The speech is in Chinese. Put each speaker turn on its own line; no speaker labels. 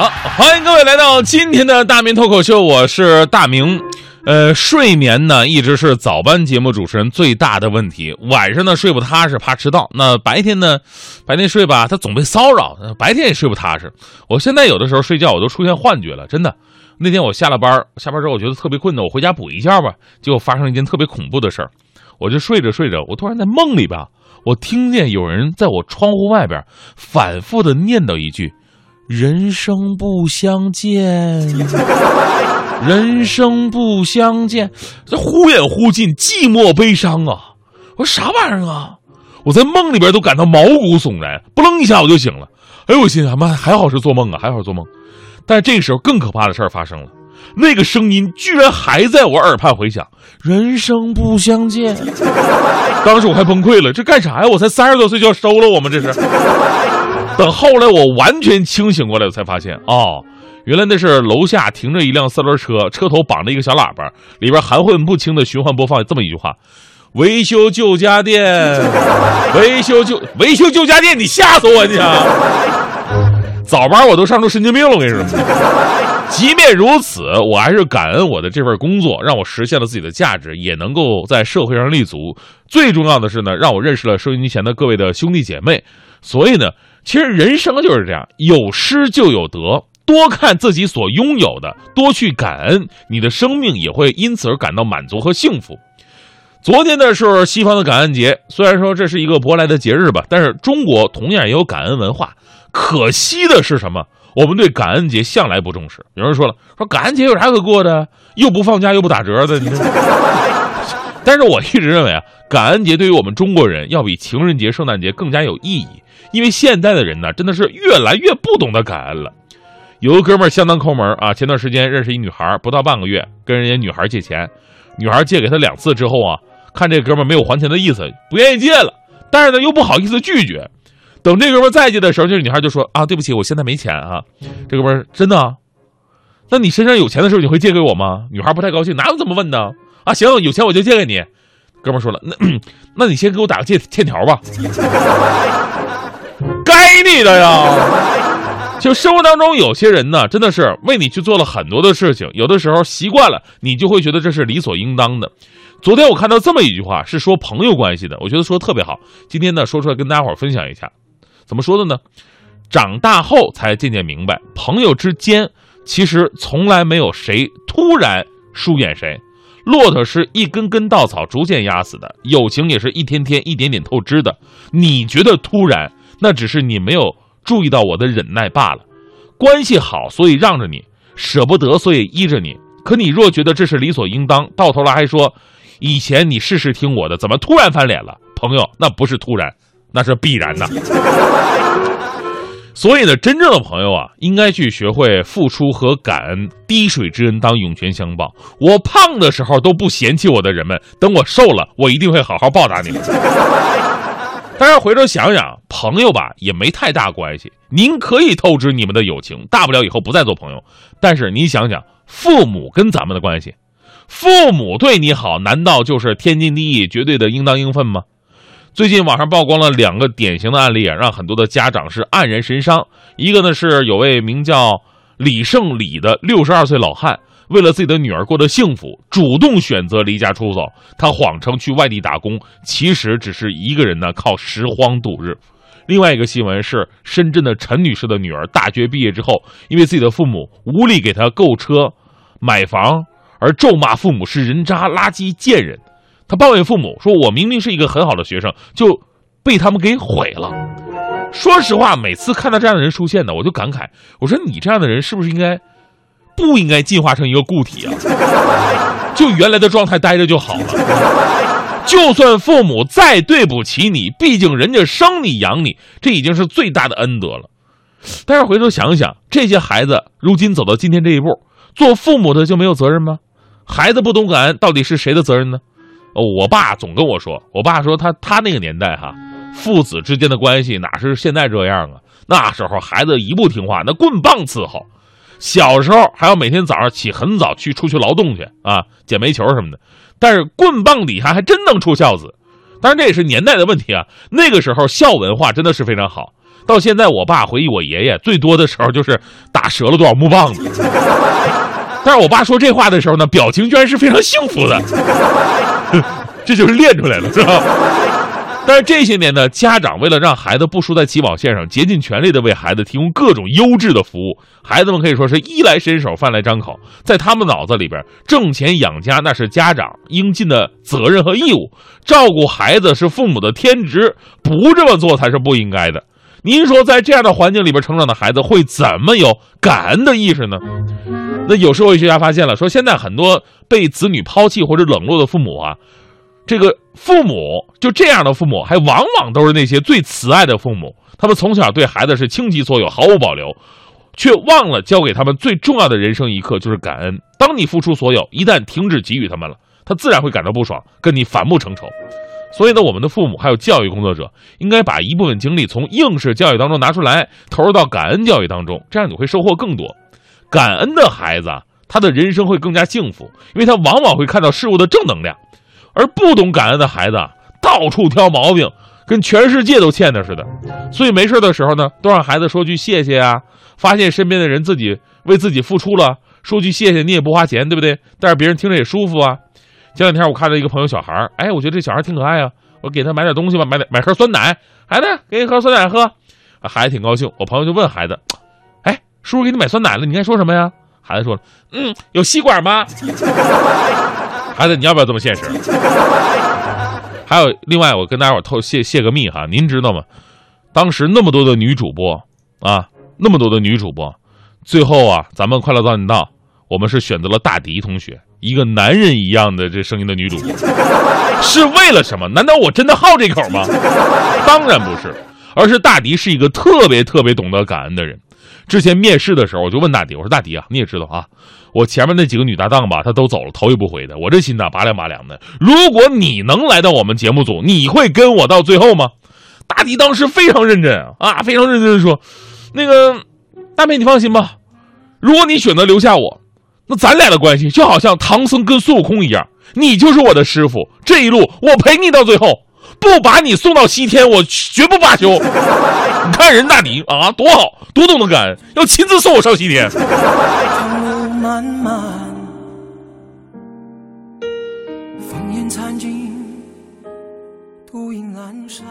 好，欢迎各位来到今天的大明脱口秀，我是大明。呃，睡眠呢一直是早班节目主持人最大的问题。晚上呢睡不踏实，怕迟到；那白天呢，白天睡吧，他总被骚扰，白天也睡不踏实。我现在有的时候睡觉，我都出现幻觉了，真的。那天我下了班，下班之后我觉得特别困的，我回家补一觉吧，结果发生一件特别恐怖的事儿。我就睡着睡着，我突然在梦里吧，我听见有人在我窗户外边反复的念叨一句。人生不相见，人生不相见，这忽远忽近，寂寞悲伤啊！我说啥玩意儿啊？我在梦里边都感到毛骨悚然，不楞一下我就醒了。哎呦我心想，妈还好是做梦啊，还好是做梦。但是这个时候更可怕的事儿发生了，那个声音居然还在我耳畔回响：人生不相见。当时我还崩溃了，这干啥呀？我才三十多岁就要收了我吗这是？等后来我完全清醒过来，我才发现哦，原来那是楼下停着一辆三轮车，车头绑着一个小喇叭，里边含混不清的循环播放这么一句话：“维修旧家电，维修旧维修旧家电，你吓死我你啊！早班我都上出神经病了，我跟你说。即便如此，我还是感恩我的这份工作，让我实现了自己的价值，也能够在社会上立足。最重要的是呢，让我认识了收音机前的各位的兄弟姐妹。所以呢。其实人生就是这样，有失就有得，多看自己所拥有的，多去感恩，你的生命也会因此而感到满足和幸福。昨天呢是西方的感恩节，虽然说这是一个舶来的节日吧，但是中国同样也有感恩文化。可惜的是什么？我们对感恩节向来不重视。有人说了，说感恩节有啥可过的？又不放假又不打折的。但是我一直认为啊，感恩节对于我们中国人要比情人节、圣诞节更加有意义。因为现在的人呢，真的是越来越不懂得感恩了。有个哥们儿相当抠门啊，前段时间认识一女孩，不到半个月，跟人家女孩借钱，女孩借给他两次之后啊，看这哥们儿没有还钱的意思，不愿意借了，但是呢又不好意思拒绝。等这哥们儿再借的时候，这女孩就说啊，对不起，我现在没钱啊。这哥们儿真的？那你身上有钱的时候，你会借给我吗？女孩不太高兴，哪有这么问的啊？行，有钱我就借给你。哥们说了，那 那你先给我打个借欠条吧。该你的呀！就生活当中有些人呢，真的是为你去做了很多的事情，有的时候习惯了，你就会觉得这是理所应当的。昨天我看到这么一句话，是说朋友关系的，我觉得说的特别好。今天呢，说出来跟大家伙分享一下，怎么说的呢？长大后才渐渐明白，朋友之间其实从来没有谁突然疏远谁，骆驼是一根根稻草逐渐压死的，友情也是一天天一点点透支的。你觉得突然？那只是你没有注意到我的忍耐罢了，关系好所以让着你，舍不得所以依着你。可你若觉得这是理所应当，到头来还说，以前你事事听我的，怎么突然翻脸了？朋友，那不是突然，那是必然的。所以呢，真正的朋友啊，应该去学会付出和感恩，滴水之恩当涌泉相报。我胖的时候都不嫌弃我的人们，等我瘦了，我一定会好好报答你们。大家回头想想，朋友吧也没太大关系。您可以透支你们的友情，大不了以后不再做朋友。但是你想想，父母跟咱们的关系，父母对你好，难道就是天经地义、绝对的应当应分吗？最近网上曝光了两个典型的案例啊，让很多的家长是黯然神伤。一个呢是有位名叫李胜礼的六十二岁老汉。为了自己的女儿过得幸福，主动选择离家出走。他谎称去外地打工，其实只是一个人呢，靠拾荒度日。另外一个新闻是，深圳的陈女士的女儿大学毕业之后，因为自己的父母无力给她购车、买房，而咒骂父母是人渣、垃圾、贱人。他抱怨父母说：“我明明是一个很好的学生，就被他们给毁了。”说实话，每次看到这样的人出现呢，我就感慨：我说你这样的人是不是应该？不应该进化成一个固体啊！就原来的状态待着就好了。就算父母再对不起你，毕竟人家生你养你，这已经是最大的恩德了。但是回头想想，这些孩子如今走到今天这一步，做父母的就没有责任吗？孩子不懂感恩，到底是谁的责任呢？我爸总跟我说，我爸说他他那个年代哈，父子之间的关系哪是现在这样啊？那时候孩子一不听话，那棍棒伺候。小时候还要每天早上起很早去出去劳动去啊，捡煤球什么的。但是棍棒底下还真能出孝子，当然这也是年代的问题啊。那个时候孝文化真的是非常好。到现在，我爸回忆我爷爷最多的时候就是打折了多少木棒子。但是我爸说这话的时候呢，表情居然是非常幸福的，这就是练出来了，是吧？但是这些年呢，家长为了让孩子不输在起跑线上，竭尽全力的为孩子提供各种优质的服务，孩子们可以说是衣来伸手，饭来张口。在他们脑子里边，挣钱养家那是家长应尽的责任和义务，照顾孩子是父母的天职，不这么做才是不应该的。您说，在这样的环境里边成长的孩子会怎么有感恩的意识呢？那有社会学家发现了，说现在很多被子女抛弃或者冷落的父母啊。这个父母就这样的父母，还往往都是那些最慈爱的父母。他们从小对孩子是倾其所有，毫无保留，却忘了教给他们最重要的人生一课，就是感恩。当你付出所有，一旦停止给予他们了，他自然会感到不爽，跟你反目成仇。所以呢，我们的父母还有教育工作者，应该把一部分精力从应试教育当中拿出来，投入到感恩教育当中，这样你会收获更多。感恩的孩子，他的人生会更加幸福，因为他往往会看到事物的正能量。而不懂感恩的孩子，到处挑毛病，跟全世界都欠的似的。所以没事的时候呢，都让孩子说句谢谢啊。发现身边的人自己为自己付出了，说句谢谢，你也不花钱，对不对？但是别人听着也舒服啊。前两天我看到一个朋友小孩哎，我觉得这小孩挺可爱啊，我给他买点东西吧，买点买盒酸奶。孩子，给你喝酸奶喝。孩子挺高兴。我朋友就问孩子，哎，叔叔给你买酸奶了，你应该说什么呀？孩子说，嗯，有吸管吗？孩子，你要不要这么现实？还有另外，我跟大家伙透泄泄个密哈，您知道吗？当时那么多的女主播啊，那么多的女主播，最后啊，咱们快乐早点到，我们是选择了大迪同学，一个男人一样的这声音的女主播，是为了什么？难道我真的好这口吗？当然不是，而是大迪是一个特别特别懂得感恩的人。之前面试的时候，我就问大迪，我说大迪啊，你也知道啊。我前面那几个女搭档吧，她都走了，头也不回的。我这心呐，拔凉拔凉的。如果你能来到我们节目组，你会跟我到最后吗？大迪当时非常认真啊，非常认真的说：“那个大妹，你放心吧，如果你选择留下我，那咱俩的关系就好像唐僧跟孙悟空一样，你就是我的师傅，这一路我陪你到最后，不把你送到西天，我绝不罢休。你看人大迪啊，多好，多懂得感恩，要亲自送我上西天。”漫漫，烽烟残尽，独影阑珊。